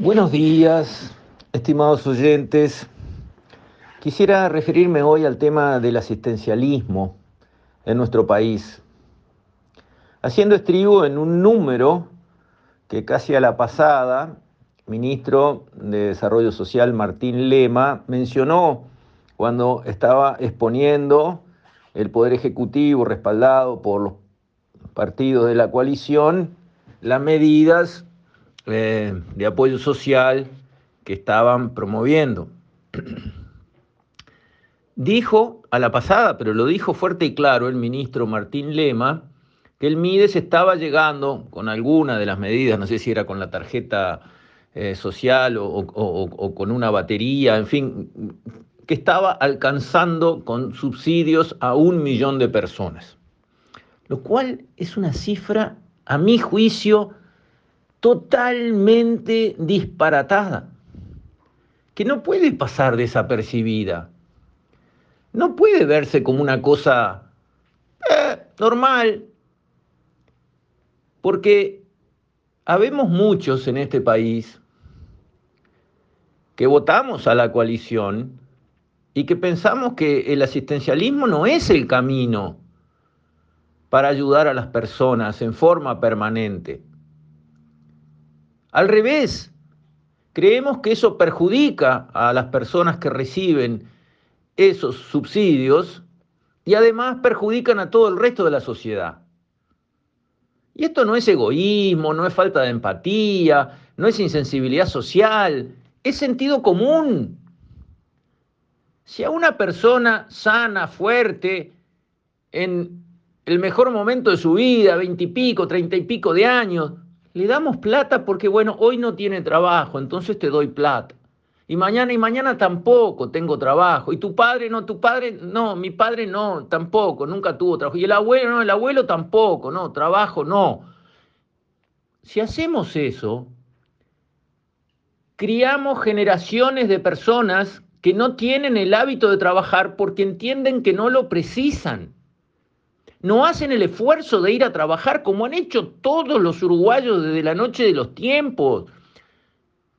Buenos días, estimados oyentes. Quisiera referirme hoy al tema del asistencialismo en nuestro país, haciendo estribo en un número que casi a la pasada, ministro de Desarrollo Social Martín Lema mencionó cuando estaba exponiendo el Poder Ejecutivo respaldado por los partidos de la coalición las medidas eh, de apoyo social que estaban promoviendo. Dijo a la pasada, pero lo dijo fuerte y claro el ministro Martín Lema, que el MIDES estaba llegando con alguna de las medidas, no sé si era con la tarjeta eh, social o, o con una batería, en fin, que estaba alcanzando con subsidios a un millón de personas, lo cual es una cifra, a mi juicio, totalmente disparatada, que no puede pasar desapercibida, no puede verse como una cosa eh, normal, porque habemos muchos en este país que votamos a la coalición y que pensamos que el asistencialismo no es el camino para ayudar a las personas en forma permanente. Al revés, creemos que eso perjudica a las personas que reciben esos subsidios y además perjudican a todo el resto de la sociedad. Y esto no es egoísmo, no es falta de empatía, no es insensibilidad social, es sentido común. Si a una persona sana, fuerte, en el mejor momento de su vida, veintipico, treinta y pico de años, le damos plata porque, bueno, hoy no tiene trabajo, entonces te doy plata. Y mañana y mañana tampoco tengo trabajo. Y tu padre no, tu padre no, mi padre no, tampoco, nunca tuvo trabajo. Y el abuelo no, el abuelo tampoco, no, trabajo no. Si hacemos eso, criamos generaciones de personas que no tienen el hábito de trabajar porque entienden que no lo precisan no hacen el esfuerzo de ir a trabajar como han hecho todos los uruguayos desde la noche de los tiempos.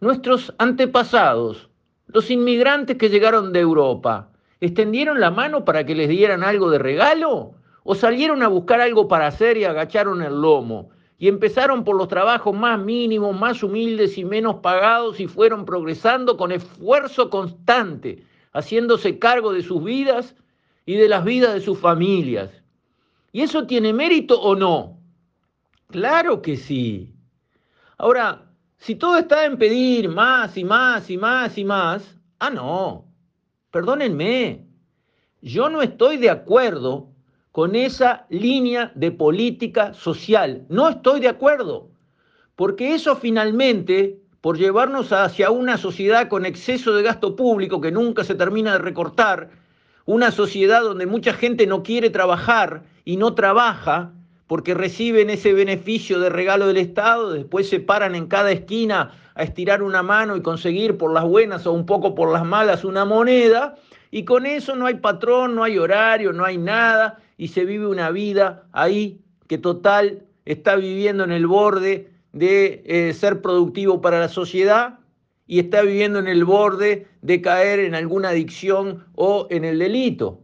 Nuestros antepasados, los inmigrantes que llegaron de Europa, ¿extendieron la mano para que les dieran algo de regalo? ¿O salieron a buscar algo para hacer y agacharon el lomo? Y empezaron por los trabajos más mínimos, más humildes y menos pagados y fueron progresando con esfuerzo constante, haciéndose cargo de sus vidas y de las vidas de sus familias. ¿Y eso tiene mérito o no? Claro que sí. Ahora, si todo está en pedir más y más y más y más, ah, no, perdónenme, yo no estoy de acuerdo con esa línea de política social. No estoy de acuerdo, porque eso finalmente, por llevarnos hacia una sociedad con exceso de gasto público que nunca se termina de recortar, una sociedad donde mucha gente no quiere trabajar y no trabaja porque reciben ese beneficio de regalo del Estado, después se paran en cada esquina a estirar una mano y conseguir por las buenas o un poco por las malas una moneda, y con eso no hay patrón, no hay horario, no hay nada, y se vive una vida ahí que total está viviendo en el borde de eh, ser productivo para la sociedad y está viviendo en el borde de caer en alguna adicción o en el delito.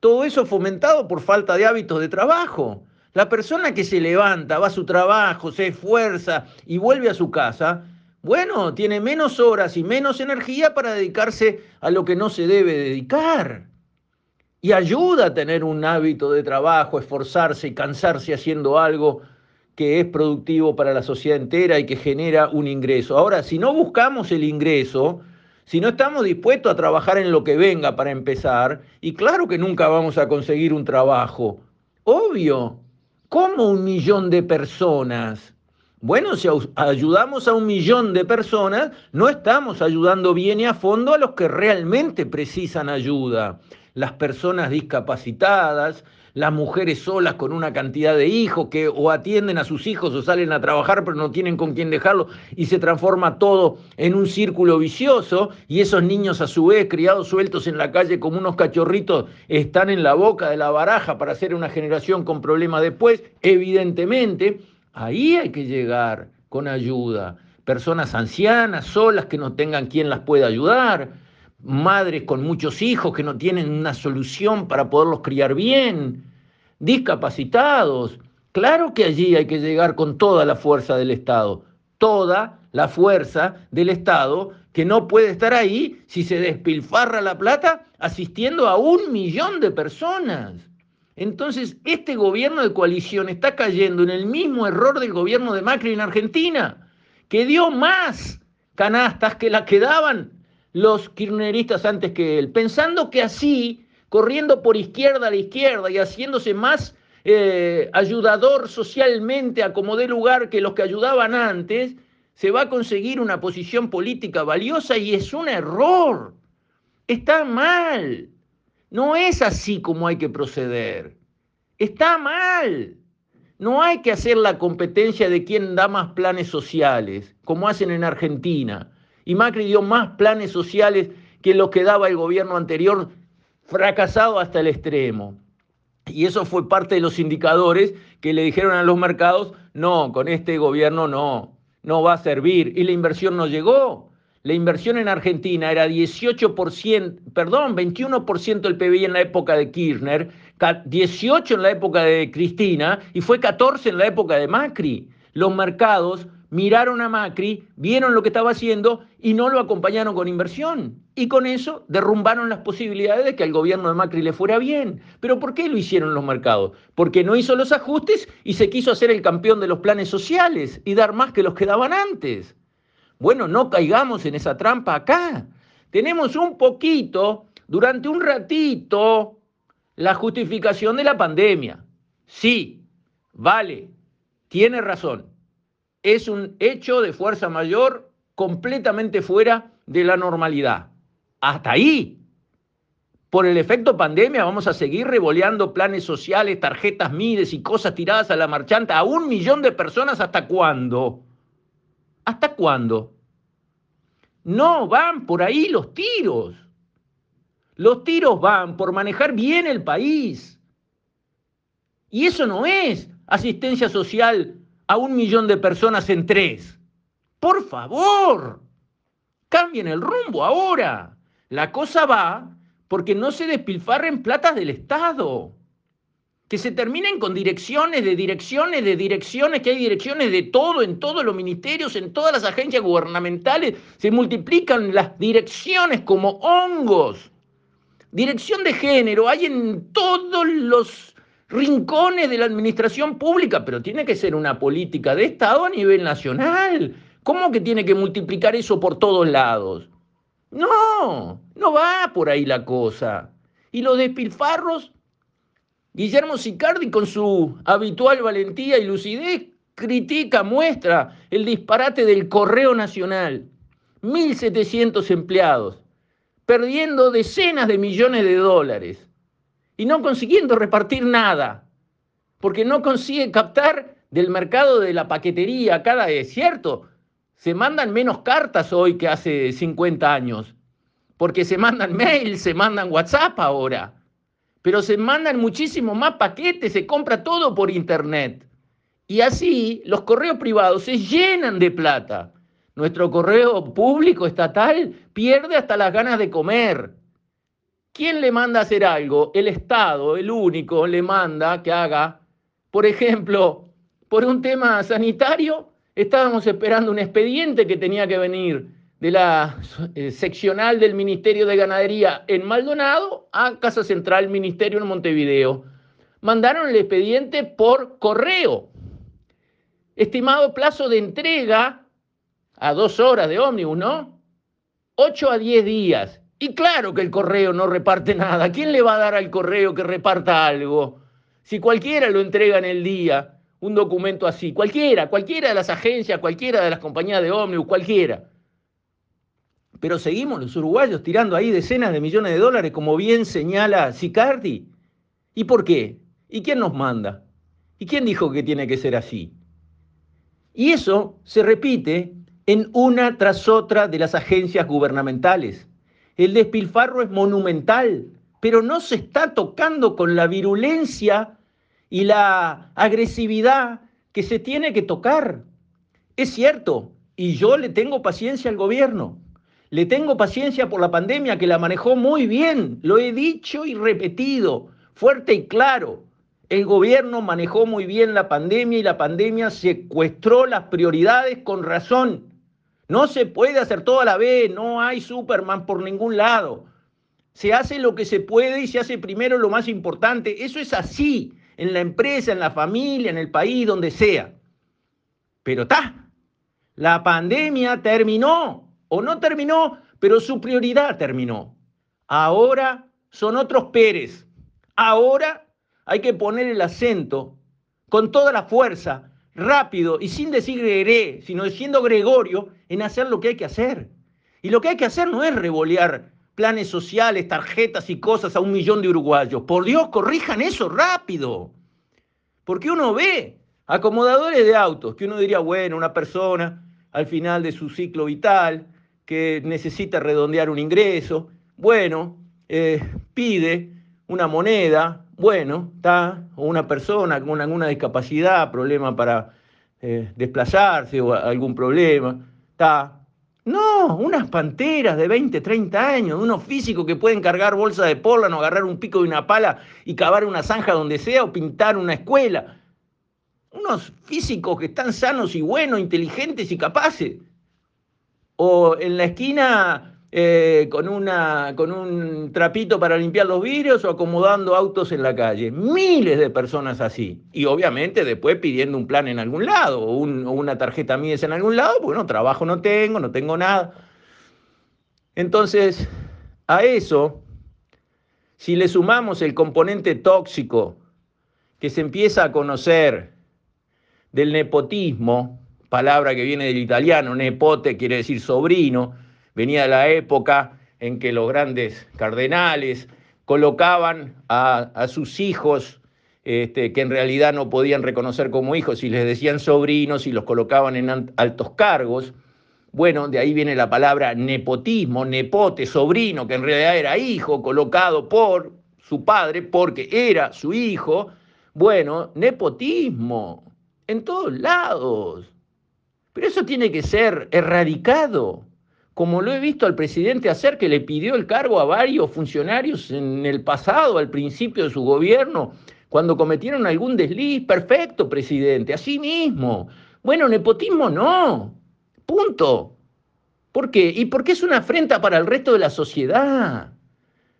Todo eso fomentado por falta de hábitos de trabajo. La persona que se levanta, va a su trabajo, se esfuerza y vuelve a su casa, bueno, tiene menos horas y menos energía para dedicarse a lo que no se debe dedicar. Y ayuda a tener un hábito de trabajo, esforzarse y cansarse haciendo algo que es productivo para la sociedad entera y que genera un ingreso. Ahora, si no buscamos el ingreso, si no estamos dispuestos a trabajar en lo que venga para empezar, y claro que nunca vamos a conseguir un trabajo, obvio, ¿cómo un millón de personas? Bueno, si ayudamos a un millón de personas, no estamos ayudando bien y a fondo a los que realmente precisan ayuda. Las personas discapacitadas, las mujeres solas con una cantidad de hijos que o atienden a sus hijos o salen a trabajar pero no tienen con quién dejarlo y se transforma todo en un círculo vicioso y esos niños a su vez criados sueltos en la calle como unos cachorritos están en la boca de la baraja para hacer una generación con problemas después, evidentemente, ahí hay que llegar con ayuda. personas ancianas, solas, que no tengan quien las pueda ayudar, madres con muchos hijos que no tienen una solución para poderlos criar bien, discapacitados. Claro que allí hay que llegar con toda la fuerza del Estado, toda la fuerza del Estado que no puede estar ahí si se despilfarra la plata asistiendo a un millón de personas. Entonces, este gobierno de coalición está cayendo en el mismo error del gobierno de Macri en Argentina, que dio más canastas que las que daban los kirchneristas antes que él, pensando que así, corriendo por izquierda a la izquierda y haciéndose más eh, ayudador socialmente a como dé lugar que los que ayudaban antes, se va a conseguir una posición política valiosa y es un error. Está mal. No es así como hay que proceder. Está mal. No hay que hacer la competencia de quién da más planes sociales, como hacen en Argentina. Y Macri dio más planes sociales que los que daba el gobierno anterior, fracasado hasta el extremo. Y eso fue parte de los indicadores que le dijeron a los mercados, no, con este gobierno no, no va a servir. Y la inversión no llegó. La inversión en Argentina era 18%, perdón, 21% del PBI en la época de Kirchner, 18 en la época de Cristina y fue 14 en la época de Macri. Los mercados miraron a Macri, vieron lo que estaba haciendo y no lo acompañaron con inversión. Y con eso derrumbaron las posibilidades de que al gobierno de Macri le fuera bien. ¿Pero por qué lo hicieron los mercados? Porque no hizo los ajustes y se quiso hacer el campeón de los planes sociales y dar más que los que daban antes. Bueno, no caigamos en esa trampa acá. Tenemos un poquito, durante un ratito, la justificación de la pandemia. Sí, vale, tiene razón. Es un hecho de fuerza mayor completamente fuera de la normalidad. Hasta ahí. Por el efecto pandemia vamos a seguir revoleando planes sociales, tarjetas Mides y cosas tiradas a la marchanta a un millón de personas hasta cuándo. ¿Hasta cuándo? No van por ahí los tiros. Los tiros van por manejar bien el país. Y eso no es asistencia social a un millón de personas en tres. Por favor, cambien el rumbo ahora. La cosa va porque no se despilfarren platas del Estado que se terminen con direcciones de direcciones de direcciones, que hay direcciones de todo, en todos los ministerios, en todas las agencias gubernamentales, se multiplican las direcciones como hongos. Dirección de género hay en todos los rincones de la administración pública, pero tiene que ser una política de Estado a nivel nacional. ¿Cómo que tiene que multiplicar eso por todos lados? No, no va por ahí la cosa. Y los despilfarros Guillermo Sicardi, con su habitual valentía y lucidez, critica, muestra el disparate del Correo Nacional. 1.700 empleados, perdiendo decenas de millones de dólares y no consiguiendo repartir nada, porque no consigue captar del mercado de la paquetería cada vez, ¿cierto? Se mandan menos cartas hoy que hace 50 años, porque se mandan mails, se mandan WhatsApp ahora pero se mandan muchísimo más paquetes, se compra todo por internet. Y así los correos privados se llenan de plata. Nuestro correo público estatal pierde hasta las ganas de comer. ¿Quién le manda a hacer algo? El Estado, el único, le manda que haga, por ejemplo, por un tema sanitario, estábamos esperando un expediente que tenía que venir de la eh, seccional del Ministerio de Ganadería en Maldonado a Casa Central Ministerio en Montevideo. Mandaron el expediente por correo. Estimado plazo de entrega a dos horas de ómnibus, ¿no? Ocho a diez días. Y claro que el correo no reparte nada. ¿Quién le va a dar al correo que reparta algo? Si cualquiera lo entrega en el día, un documento así, cualquiera, cualquiera de las agencias, cualquiera de las compañías de ómnibus, cualquiera. Pero seguimos los uruguayos tirando ahí decenas de millones de dólares, como bien señala Sicardi. ¿Y por qué? ¿Y quién nos manda? ¿Y quién dijo que tiene que ser así? Y eso se repite en una tras otra de las agencias gubernamentales. El despilfarro es monumental, pero no se está tocando con la virulencia y la agresividad que se tiene que tocar. Es cierto, Y yo le tengo paciencia al gobierno. Le tengo paciencia por la pandemia que la manejó muy bien. Lo he dicho y repetido, fuerte y claro. El gobierno manejó muy bien la pandemia y la pandemia secuestró las prioridades con razón. No se puede hacer todo a la vez, no hay Superman por ningún lado. Se hace lo que se puede y se hace primero lo más importante. Eso es así, en la empresa, en la familia, en el país, donde sea. Pero está, la pandemia terminó o no terminó, pero su prioridad terminó. Ahora son otros Pérez. Ahora hay que poner el acento con toda la fuerza, rápido y sin decir Gregoré, sino diciendo Gregorio, en hacer lo que hay que hacer. Y lo que hay que hacer no es revolear planes sociales, tarjetas y cosas a un millón de uruguayos. Por Dios, corrijan eso rápido. Porque uno ve acomodadores de autos, que uno diría, bueno, una persona al final de su ciclo vital, que necesita redondear un ingreso, bueno, eh, pide una moneda, bueno, está, o una persona con alguna discapacidad, problema para eh, desplazarse o algún problema, está. No, unas panteras de 20, 30 años, unos físicos que pueden cargar bolsa de o agarrar un pico de una pala y cavar una zanja donde sea o pintar una escuela. Unos físicos que están sanos y buenos, inteligentes y capaces o en la esquina eh, con, una, con un trapito para limpiar los vidrios o acomodando autos en la calle. Miles de personas así. Y obviamente después pidiendo un plan en algún lado o, una tarjeta Mides en algún lado, bueno, trabajo no tengo, no tengo nada. Entonces, a eso, si le sumamos el componente tóxico que se empieza a conocer del nepotismo, palabra que viene del italiano, nepote quiere decir sobrino, venía la época en que los grandes cardenales colocaban a, sus hijos, este, que en realidad no podían reconocer como hijos, y les decían sobrinos y los colocaban en altos cargos. Bueno, de ahí viene la palabra nepotismo, nepote, sobrino, que en realidad era hijo, colocado por su padre porque era su hijo. Bueno, nepotismo, en todos lados. Pero eso tiene que ser erradicado, como lo he visto al presidente hacer, que le pidió el cargo a varios funcionarios en el pasado, al principio de su gobierno, cuando cometieron algún desliz. Perfecto, presidente, así mismo. Bueno, nepotismo no. Punto. ¿Por qué? Y porque es una afrenta para el resto de la sociedad.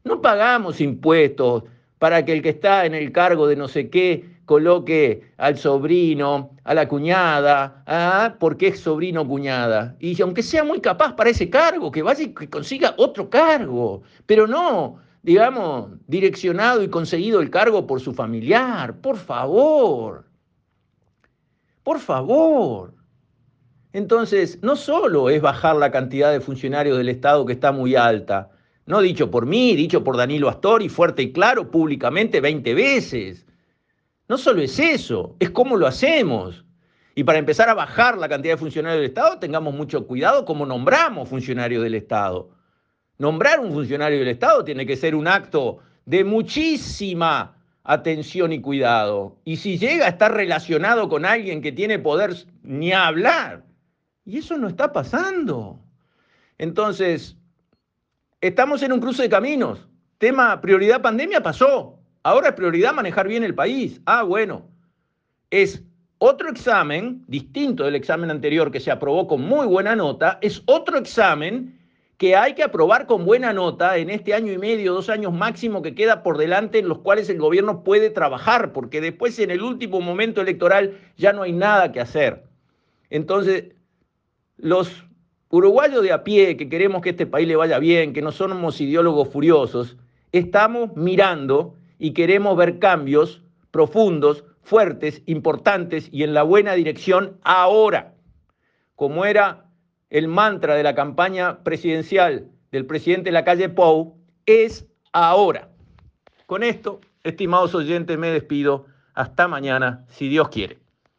No pagamos impuestos para que el que está en el cargo de no sé qué coloque al sobrino, a la cuñada, ¿ah? porque es sobrino cuñada. Y aunque sea muy capaz para ese cargo, que vaya y que consiga otro cargo, pero no, digamos, direccionado y conseguido el cargo por su familiar. Por favor. Por favor. Entonces, no solo es bajar la cantidad de funcionarios del Estado que está muy alta, no dicho por mí, dicho por Danilo Astori, fuerte y claro, públicamente 20 veces. No solo es eso, es cómo lo hacemos. Y para empezar a bajar la cantidad de funcionarios del Estado, tengamos mucho cuidado cómo nombramos funcionarios del Estado. Nombrar un funcionario del Estado tiene que ser un acto de muchísima atención y cuidado. Y si llega a estar relacionado con alguien que tiene poder, ni hablar. Y eso no está pasando. Entonces, estamos en un cruce de caminos. Tema prioridad pandemia pasó. Ahora es prioridad manejar bien el país. Ah, bueno. Es otro examen, distinto del examen anterior que se aprobó con muy buena nota, es otro examen que hay que aprobar con buena nota en este año y medio, dos años máximo que queda por delante en los cuales el gobierno puede trabajar, porque después en el último momento electoral ya no hay nada que hacer. Entonces, los uruguayos de a pie que queremos que este país le vaya bien, que no somos ideólogos furiosos, estamos mirando y queremos ver cambios profundos, fuertes, importantes y en la buena dirección ahora, como era el mantra de la campaña presidencial del presidente de la calle Pou, es ahora. Con esto, estimados oyentes, me despido. Hasta mañana, si Dios quiere.